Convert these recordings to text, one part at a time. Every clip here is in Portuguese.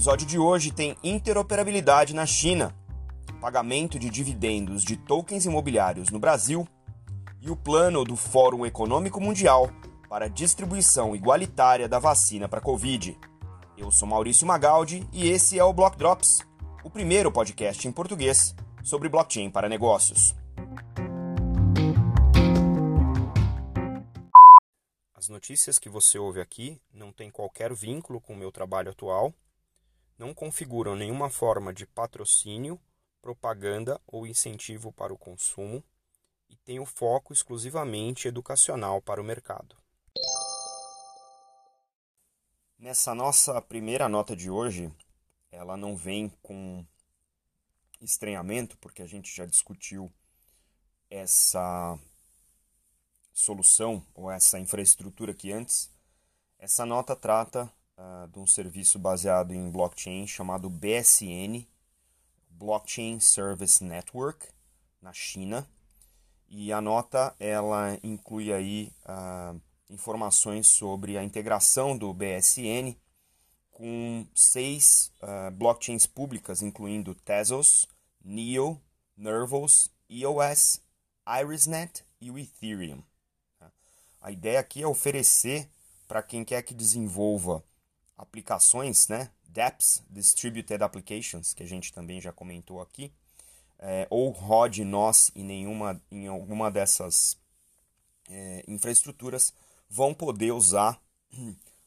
episódio de hoje tem interoperabilidade na China, pagamento de dividendos de tokens imobiliários no Brasil e o plano do Fórum Econômico Mundial para a distribuição igualitária da vacina para Covid. Eu sou Maurício Magaldi e esse é o Block Drops, o primeiro podcast em português sobre blockchain para negócios. As notícias que você ouve aqui não têm qualquer vínculo com o meu trabalho atual, não configuram nenhuma forma de patrocínio, propaganda ou incentivo para o consumo e têm o foco exclusivamente educacional para o mercado. Nessa nossa primeira nota de hoje, ela não vem com estranhamento, porque a gente já discutiu essa solução ou essa infraestrutura aqui antes. Essa nota trata uh, de um serviço baseado em blockchain chamado BSN, Blockchain Service Network, na China. E a nota ela inclui aí uh, informações sobre a integração do BSN com seis uh, blockchains públicas, incluindo Tezos, Neo, Nervos, EOS, IrisNet e o Ethereum. A ideia aqui é oferecer para quem quer que desenvolva aplicações, né, DApps, Distributed Applications, que a gente também já comentou aqui, é, ou rode nós em nenhuma em alguma dessas é, infraestruturas, vão poder usar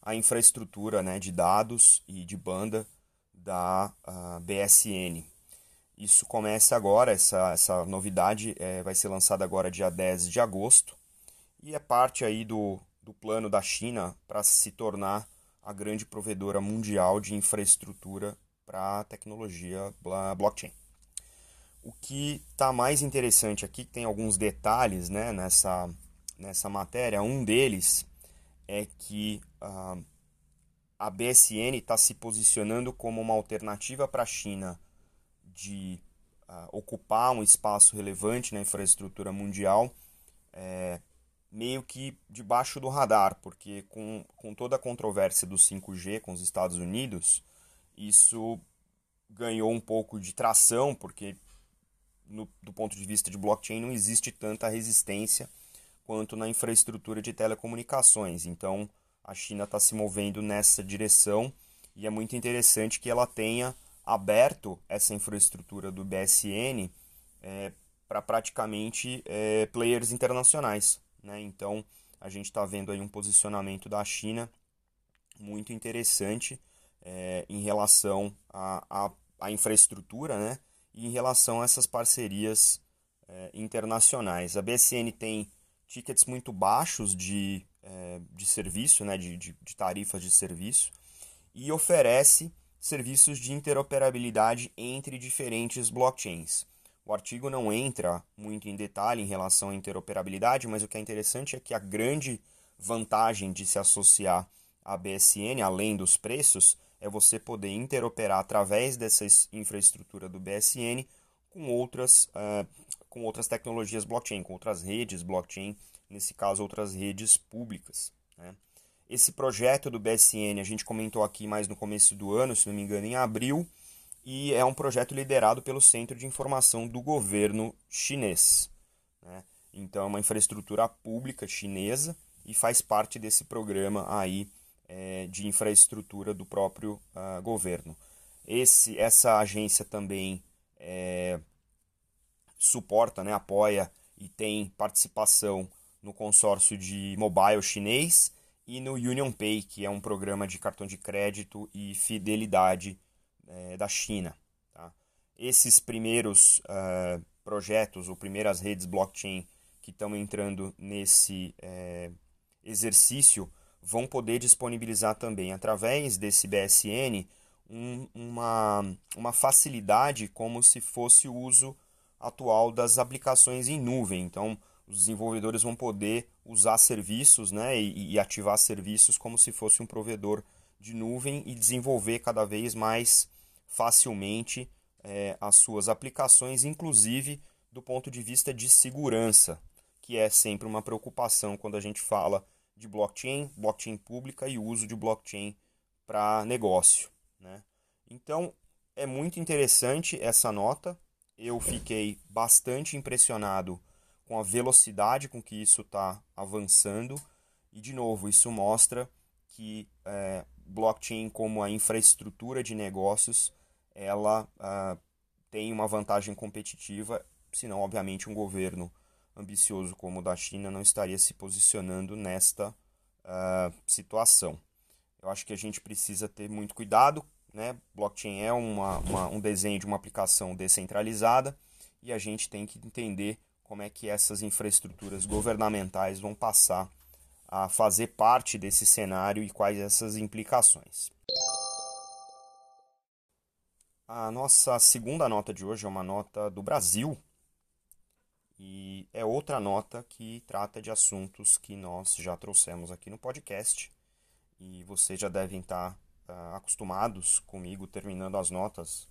a infraestrutura né, de dados e de banda da uh, BSN. Isso começa agora, essa, essa novidade é, vai ser lançada agora dia 10 de agosto e é parte aí do, do plano da China para se tornar a grande provedora mundial de infraestrutura para a tecnologia blockchain. O que está mais interessante aqui, tem alguns detalhes né, nessa, nessa matéria, um deles é que uh, a BSN está se posicionando como uma alternativa para a China de uh, ocupar um espaço relevante na infraestrutura mundial, é, meio que debaixo do radar, porque com, com toda a controvérsia do 5G com os Estados Unidos, isso ganhou um pouco de tração, porque no, do ponto de vista de blockchain não existe tanta resistência quanto na infraestrutura de telecomunicações. Então, a China está se movendo nessa direção e é muito interessante que ela tenha aberto essa infraestrutura do BSN é, para praticamente é, players internacionais. Né? Então, a gente está vendo aí um posicionamento da China muito interessante é, em relação à, infraestrutura né? e em relação a essas parcerias é, internacionais. A BSN tem tickets muito baixos de, é, de serviço, né, de, de, de tarifas de serviço, e oferece serviços de interoperabilidade entre diferentes blockchains. O artigo não entra muito em detalhe em relação à interoperabilidade, mas o que é interessante é que a grande vantagem de se associar à BSN, além dos preços, é você poder interoperar através dessa infraestrutura do BSN com outras, uh, com outras tecnologias blockchain, com outras redes blockchain, nesse caso outras redes públicas. Né? Esse projeto do BSN a gente comentou aqui mais no começo do ano, se não me engano, em abril, e é um projeto liderado pelo Centro de Informação do Governo Chinês. Né? Então é uma infraestrutura pública chinesa e faz parte desse programa aí é, de infraestrutura do próprio uh, governo. Esse, essa agência também é, suporta, né, apoia e tem participação no consórcio de mobile chinês e no Union Pay, que é um programa de cartão de crédito e fidelidade é, da China. Tá? Esses primeiros uh, projetos, ou primeiras redes blockchain que estão entrando nesse é, exercício, vão poder disponibilizar também, através desse BSN, um, uma, uma facilidade como se fosse o uso atual das aplicações em nuvem. Então, os desenvolvedores vão poder usar serviços né, e, e, ativar serviços como se fosse um provedor de nuvem e desenvolver cada vez mais facilmente é, as suas aplicações, inclusive do ponto de vista de segurança, que é sempre uma preocupação quando a gente fala de blockchain, blockchain pública e uso de blockchain para negócio. Né? Então, é muito interessante essa nota. Eu fiquei bastante impressionado com a velocidade com que isso está avançando. E, de novo, isso mostra que é, blockchain, como a infraestrutura de negócios, ela uh, tem uma vantagem competitiva, senão, obviamente, um governo ambicioso como o da China não estaria se posicionando nesta uh, situação. Eu acho que a gente precisa ter muito cuidado. Né? Blockchain é uma, uma, um desenho de uma aplicação descentralizada e a gente tem que entender como é que essas infraestruturas governamentais vão passar a fazer parte desse cenário e quais essas implicações. A nossa segunda nota de hoje é uma nota do Brasil. E é outra nota que trata de assuntos que nós já trouxemos aqui no podcast. E vocês já devem estar uh, acostumados comigo terminando as notas,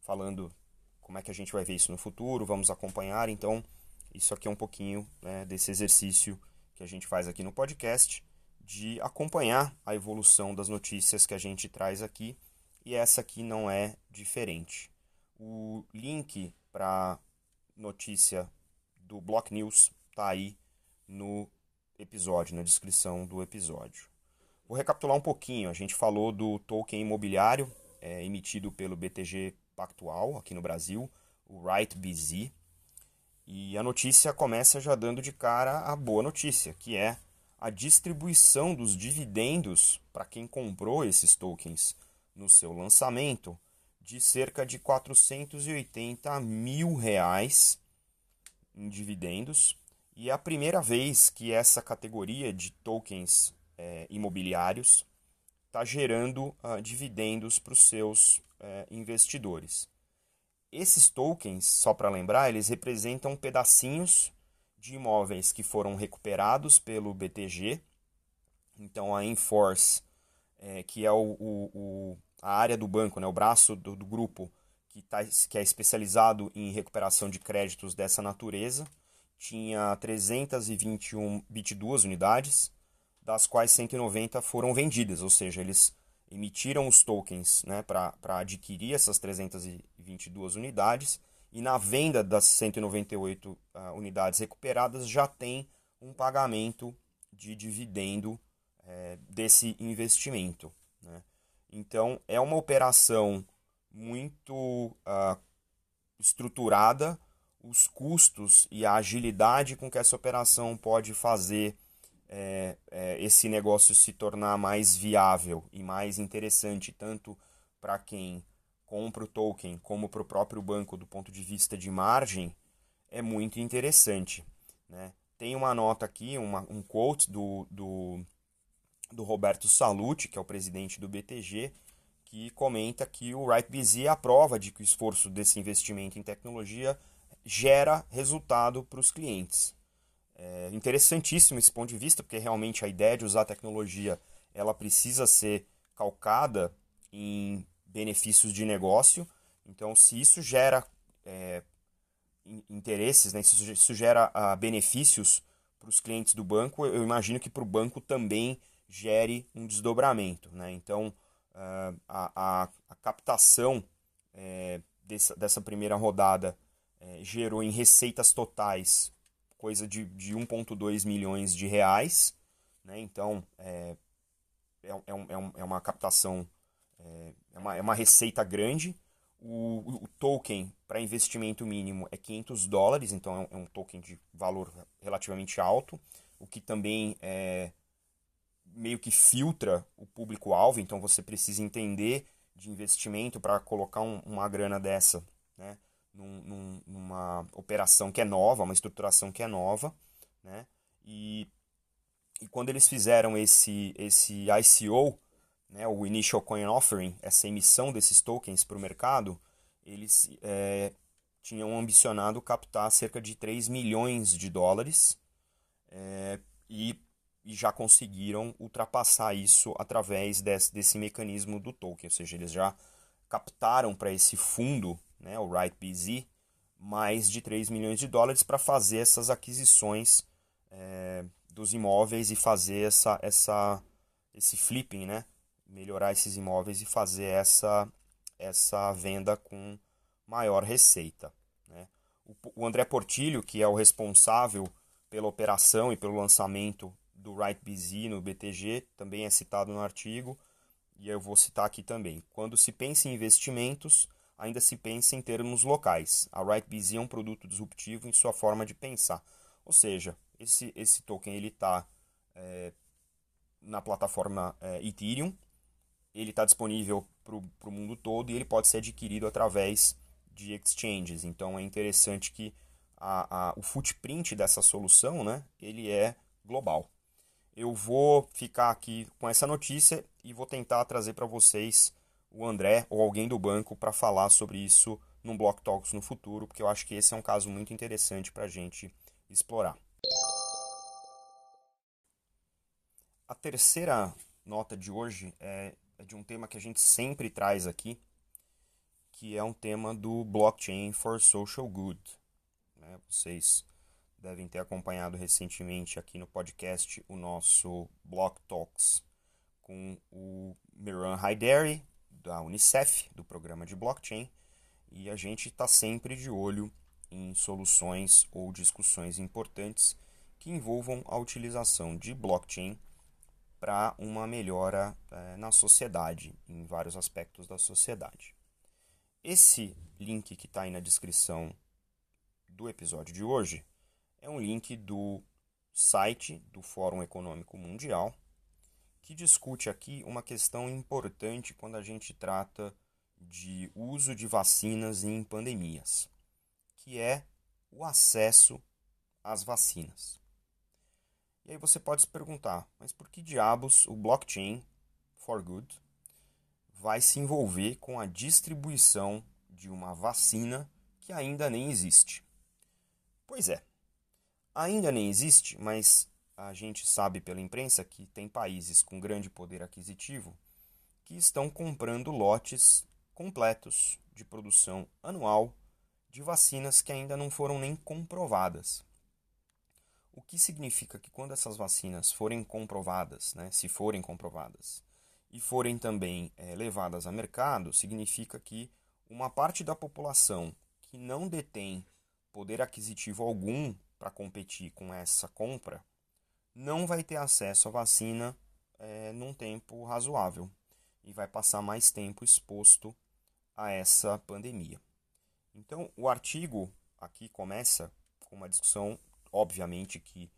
falando como é que a gente vai ver isso no futuro, vamos acompanhar. Então, isso aqui é um pouquinho né, desse exercício que a gente faz aqui no podcast, de acompanhar a evolução das notícias que a gente traz aqui, e essa aqui não é diferente. O link para notícia do Block News está aí no episódio, na descrição do episódio. Vou recapitular um pouquinho. A gente falou do token imobiliário é, emitido pelo BTG Pactual aqui no Brasil, o Right BZ. E a notícia começa já dando de cara a boa notícia, que é a distribuição dos dividendos para quem comprou esses tokens no seu lançamento de cerca de 480 mil reais em dividendos. E é a primeira vez que essa categoria de tokens é, imobiliários está gerando uh, dividendos para os seus uh, investidores. Esses tokens, só para lembrar, eles representam pedacinhos de imóveis que foram recuperados pelo BTG. Então a Enforce, é, que é o, o, o, a área do banco, né, o braço do, do grupo que, tá, que é especializado em recuperação de créditos dessa natureza, tinha 321 22 unidades das quais 190 foram vendidas, ou seja, eles emitiram os tokens né, para adquirir essas 322 unidades e na venda das 198 uh, ah, unidades recuperadas já tem um pagamento de dividendo é, desse investimento. Né? Então é uma operação muito uh, estruturada, os custos e a agilidade com que essa operação pode fazer é, é, esse negócio se tornar mais viável e mais interessante, tanto para quem compra o token como para o próprio banco do ponto de vista de margem, é muito interessante. Né? Tem uma nota aqui, uma, um quote do, do, do Roberto Salute, que é o presidente do BTG, que comenta que o RightBZ é a prova de que o esforço desse investimento em tecnologia gera resultado para os clientes. É interessantíssimo esse ponto de vista, porque realmente a ideia de usar tecnologia ela precisa ser calcada em benefícios de negócio. Então, se isso gera é, interesses, né, se isso gera uh, benefícios para os clientes do banco, eu imagino que para o banco também gere um desdobramento. Né? Então, uh, a, a, a, captação é, dessa, dessa primeira rodada é, gerou em receitas totais coisa de, de 1,2 milhões de reais. Né? Então, é, é, é, um, é uma captação, é, é, uma, é uma receita grande. O, o token para investimento mínimo é 500 dólares, então é um token de valor relativamente alto, o que também é, meio que filtra o público-alvo, então você precisa entender de investimento para colocar um, uma grana dessa. Né? num, num, numa operação que é nova, uma estruturação que é nova, né? E, e quando eles fizeram esse, esse ICO, né, o Initial Coin Offering, essa emissão desses tokens para o mercado, eles é, tinham ambicionado captar cerca de 3 milhões de dólares é, e, e, já conseguiram ultrapassar isso através desse, desse mecanismo do token, ou seja, eles já captaram para esse fundo né, o Right BZ, mais de 3 milhões de dólares para fazer essas aquisições é, dos imóveis e fazer essa, essa, esse flipping, né? melhorar esses imóveis e fazer essa, essa venda com maior receita. Né? O, André Portilho, que é o responsável pela operação e pelo lançamento do RightBZ no BTG, também é citado no artigo, e eu vou citar aqui também. Quando se pensa em investimentos, ainda se pensa em termos locais. A RightBZ é um produto disruptivo em sua forma de pensar. Ou seja, esse, esse token ele está é, na plataforma é, Ethereum, ele está disponível para o mundo todo e ele pode ser adquirido através de exchanges. Então é interessante que a, a, o footprint dessa solução né, ele é global. Eu vou ficar aqui com essa notícia e vou tentar trazer para vocês o André ou alguém do banco para falar sobre isso num Block Talks no futuro, porque eu acho que esse é um caso muito interessante para a gente explorar. A terceira nota de hoje é, é de um tema que a gente sempre traz aqui, que é um tema do Blockchain for Social Good. Né? Vocês devem ter acompanhado recentemente aqui no podcast o nosso Block Talks com o Miran Haidari, da Unicef, do programa de blockchain, e a gente está sempre de olho em soluções ou discussões importantes que envolvam a utilização de blockchain para uma melhora é, na sociedade, em vários aspectos da sociedade. Esse link que está aí na descrição do episódio de hoje é um link do site do Fórum Econômico Mundial, que discute aqui uma questão importante quando a gente trata de uso de vacinas em pandemias, que é o acesso às vacinas. E aí você pode se perguntar, mas por que diabos o blockchain for good vai se envolver com a distribuição de uma vacina que ainda nem existe? Pois é, ainda nem existe, mas a gente sabe pela imprensa que tem países com grande poder aquisitivo que estão comprando lotes completos de produção anual de vacinas que ainda não foram nem comprovadas. O que significa que quando essas vacinas forem comprovadas, né, se forem comprovadas, e forem também é, levadas a mercado, significa que uma parte da população que não detém poder aquisitivo algum para competir com essa compra não vai ter acesso à vacina é, num tempo razoável e vai passar mais tempo exposto a essa pandemia. Então, o artigo aqui começa com uma discussão obviamente que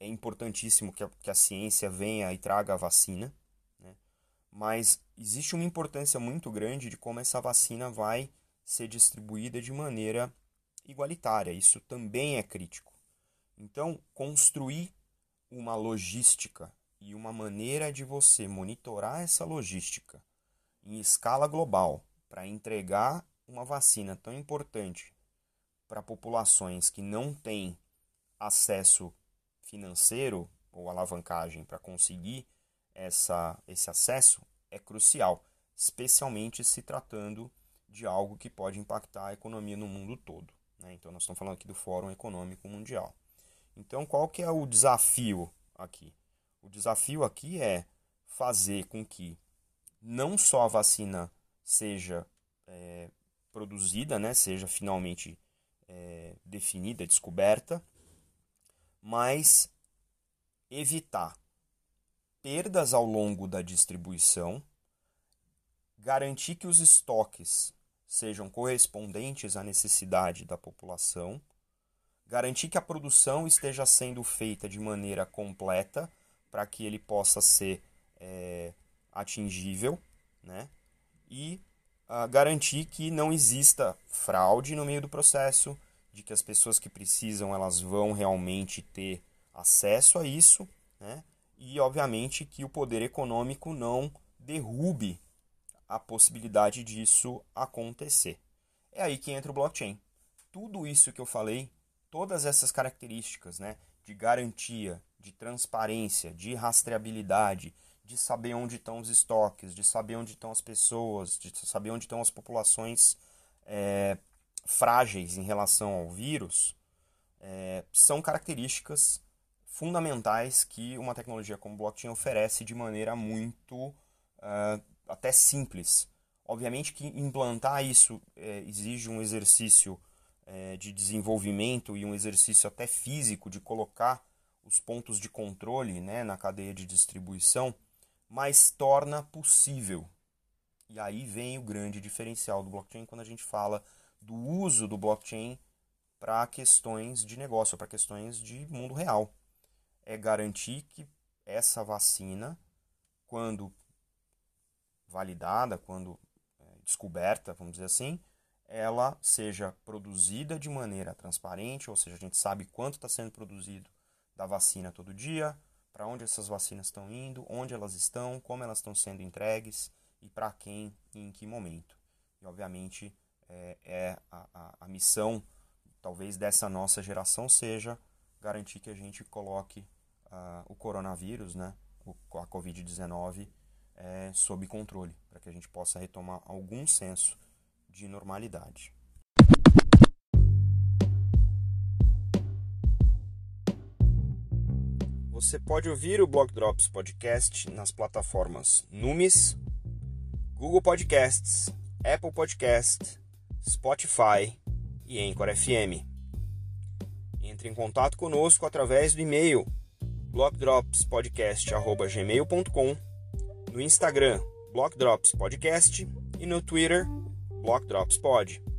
é importantíssimo que a, que a ciência venha e traga a vacina, né? mas existe uma importância muito grande de como essa vacina vai ser distribuída de maneira igualitária. Isso também é crítico. Então, construir uma logística e uma maneira de você monitorar essa logística em escala global para entregar uma vacina tão importante para populações que não têm acesso financeiro ou alavancagem para conseguir essa, esse acesso é crucial, especialmente se tratando de algo que pode impactar a economia no mundo todo. Né? Então, nós estamos falando aqui do Fórum Econômico Mundial. Então, qual que é o desafio aqui? O desafio aqui é fazer com que não só a vacina seja é, produzida, né, seja finalmente é, definida, descoberta, mas evitar perdas ao longo da distribuição, garantir que os estoques sejam correspondentes à necessidade da população, garantir que a produção esteja sendo feita de maneira completa para que ele possa ser é, atingível, né? E uh, garantir que não exista fraude no meio do processo, de que as pessoas que precisam elas vão realmente ter acesso a isso, né? E obviamente que o poder econômico não derrube a possibilidade disso acontecer. É aí que entra o blockchain. Tudo isso que eu falei, todas essas características, né, de garantia, de transparência, de rastreabilidade, de saber onde estão os estoques, de saber onde estão as pessoas, de saber onde estão as populações é, frágeis em relação ao vírus é, são características fundamentais que uma tecnologia como blockchain oferece de maneira muito uh, até simples Obviamente que implantar isso é, exige um exercício é, de desenvolvimento e um exercício até físico de colocar os pontos de controle né, na cadeia de distribuição, mas torna possível. E aí vem o grande diferencial do blockchain quando a gente fala do uso do blockchain para questões de negócio, para questões de mundo real. É garantir que essa vacina, quando validada, quando é, descoberta, vamos dizer assim, ela seja produzida de maneira transparente, ou seja, a gente sabe quanto está sendo produzido da vacina todo dia, para onde essas vacinas estão indo, onde elas estão, como elas estão sendo entregues e para quem e em que momento. E, obviamente, é, é a, a, a, missão, talvez, dessa nossa geração seja garantir que a gente coloque uh, o coronavírus, né, a Covid-19, é, sob controle, para que a gente possa retomar algum senso de normalidade. Você pode ouvir o Block Drops Podcast nas plataformas Numis, Google Podcasts, Apple Podcast, Spotify e Anchor FM. Entre em contato conosco através do e-mail blockdropspodcast.gmail.com, no Instagram Block Drops Podcast e no Twitter Block Drops Pod.